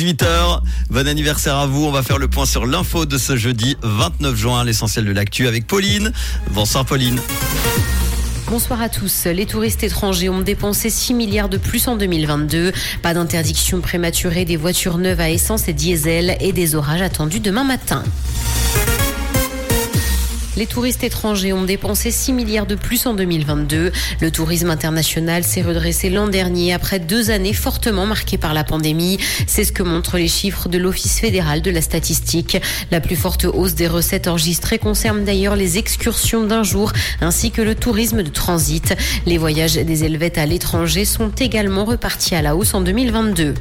18h, bon anniversaire à vous. On va faire le point sur l'info de ce jeudi 29 juin, l'essentiel de l'actu avec Pauline. Bonsoir Pauline. Bonsoir à tous. Les touristes étrangers ont dépensé 6 milliards de plus en 2022. Pas d'interdiction prématurée des voitures neuves à essence et diesel et des orages attendus demain matin. Les touristes étrangers ont dépensé 6 milliards de plus en 2022. Le tourisme international s'est redressé l'an dernier après deux années fortement marquées par la pandémie. C'est ce que montrent les chiffres de l'Office fédéral de la statistique. La plus forte hausse des recettes enregistrées concerne d'ailleurs les excursions d'un jour ainsi que le tourisme de transit. Les voyages des Helvètes à l'étranger sont également repartis à la hausse en 2022.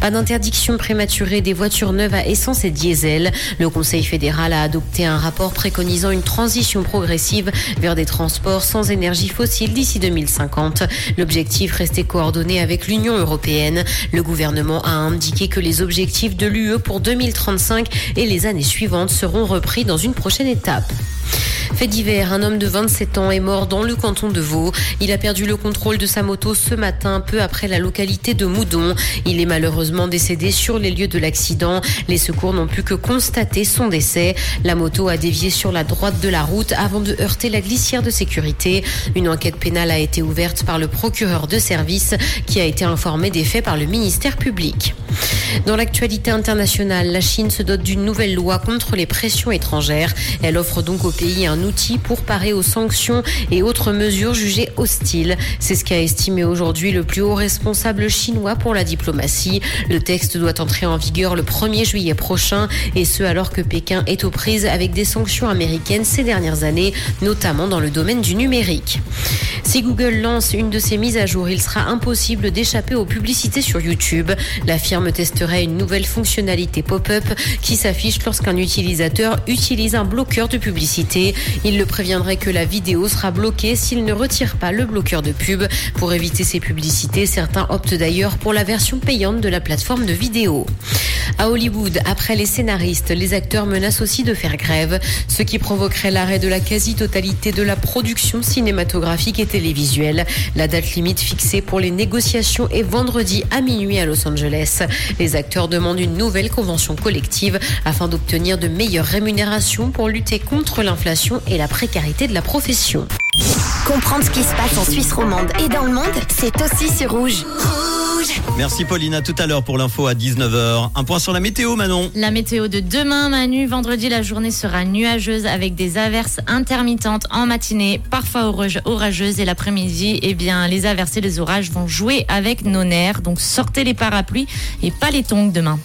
Pas d'interdiction prématurée des voitures neuves à essence et diesel. Le Conseil fédéral a adopté un rapport préconisant une transition progressive vers des transports sans énergie fossile d'ici 2050. L'objectif restait coordonné avec l'Union européenne. Le gouvernement a indiqué que les objectifs de l'UE pour 2035 et les années suivantes seront repris dans une prochaine étape. Fait divers, un homme de 27 ans est mort dans le canton de Vaud. Il a perdu le contrôle de sa moto ce matin, peu après la localité de Moudon. Il est malheureusement décédé sur les lieux de l'accident. Les secours n'ont pu que constater son décès. La moto a dévié sur la droite de la route avant de heurter la glissière de sécurité. Une enquête pénale a été ouverte par le procureur de service qui a été informé des faits par le ministère public. Dans l'actualité internationale, la Chine se dote d'une nouvelle loi contre les pressions étrangères. Elle offre donc au pays un outil pour parer aux sanctions et autres mesures jugées hostiles. C'est ce qu'a estimé aujourd'hui le plus haut responsable chinois pour la diplomatie. Le texte doit entrer en vigueur le 1er juillet prochain et ce alors que Pékin est aux prises avec des sanctions américaines ces dernières années, notamment dans le domaine du numérique. Si Google lance une de ses mises à jour, il sera impossible d'échapper aux publicités sur YouTube. La firme testerait une nouvelle fonctionnalité pop-up qui s'affiche lorsqu'un utilisateur utilise un bloqueur de publicité. Il le préviendrait que la vidéo sera bloquée s'il ne retire pas le bloqueur de pub. Pour éviter ces publicités, certains optent d'ailleurs pour la version payante de la plateforme de vidéo. À Hollywood, après les scénaristes, les acteurs menacent aussi de faire grève, ce qui provoquerait l'arrêt de la quasi-totalité de la production cinématographique La date limite fixée pour les négociations est vendredi à minuit à Los Angeles. Les acteurs demandent une nouvelle convention collective afin d'obtenir de meilleures rémunérations pour lutter contre l'inflation et la précarité de la profession. Comprendre ce qui se passe en Suisse romande et dans le monde, c'est aussi sur Rouge. Merci Pauline, à tout à l'heure pour l'info à 19h. Un point sur la météo Manon. La météo de demain, Manu, vendredi, la journée sera nuageuse avec des averses intermittentes en matinée, parfois orageuses et l'après-midi, eh bien, les averses et les orages vont jouer avec nos nerfs. Donc sortez les parapluies et pas les tongs demain.